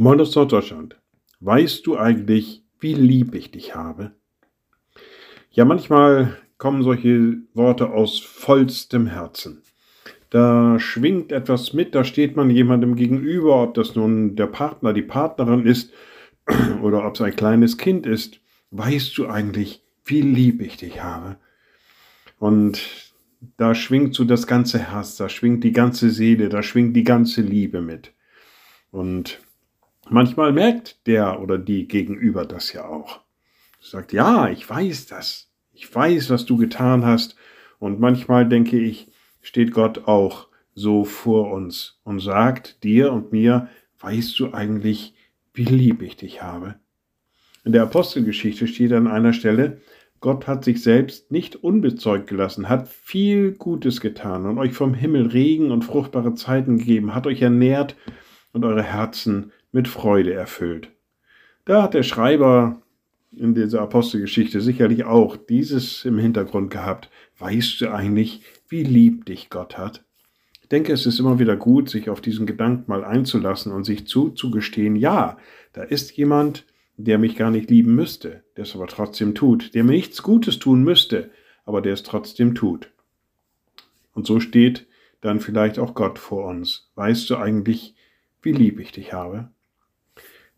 Moin aus Norddeutschland. Weißt du eigentlich, wie lieb ich dich habe? Ja, manchmal kommen solche Worte aus vollstem Herzen. Da schwingt etwas mit, da steht man jemandem gegenüber, ob das nun der Partner, die Partnerin ist oder ob es ein kleines Kind ist. Weißt du eigentlich, wie lieb ich dich habe? Und da schwingt so das ganze Herz, da schwingt die ganze Seele, da schwingt die ganze Liebe mit. Und Manchmal merkt der oder die Gegenüber das ja auch. Sagt, ja, ich weiß das. Ich weiß, was du getan hast. Und manchmal denke ich, steht Gott auch so vor uns und sagt dir und mir, weißt du eigentlich, wie lieb ich dich habe? In der Apostelgeschichte steht an einer Stelle, Gott hat sich selbst nicht unbezeugt gelassen, hat viel Gutes getan und euch vom Himmel Regen und fruchtbare Zeiten gegeben, hat euch ernährt und eure Herzen mit Freude erfüllt. Da hat der Schreiber in dieser Apostelgeschichte sicherlich auch dieses im Hintergrund gehabt. Weißt du eigentlich, wie lieb dich Gott hat? Ich denke, es ist immer wieder gut, sich auf diesen Gedanken mal einzulassen und sich zuzugestehen, ja, da ist jemand, der mich gar nicht lieben müsste, der es aber trotzdem tut, der mir nichts Gutes tun müsste, aber der es trotzdem tut. Und so steht dann vielleicht auch Gott vor uns. Weißt du eigentlich, wie lieb ich dich habe?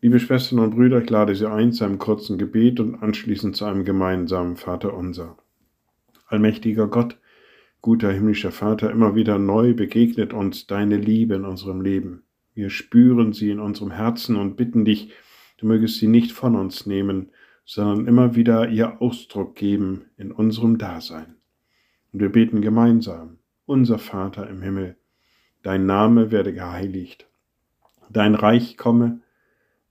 Liebe Schwestern und Brüder, ich lade Sie ein zu einem kurzen Gebet und anschließend zu einem gemeinsamen Vater unser. Allmächtiger Gott, guter himmlischer Vater, immer wieder neu begegnet uns deine Liebe in unserem Leben. Wir spüren sie in unserem Herzen und bitten dich, du mögest sie nicht von uns nehmen, sondern immer wieder ihr Ausdruck geben in unserem Dasein. Und wir beten gemeinsam, unser Vater im Himmel, dein Name werde geheiligt, dein Reich komme,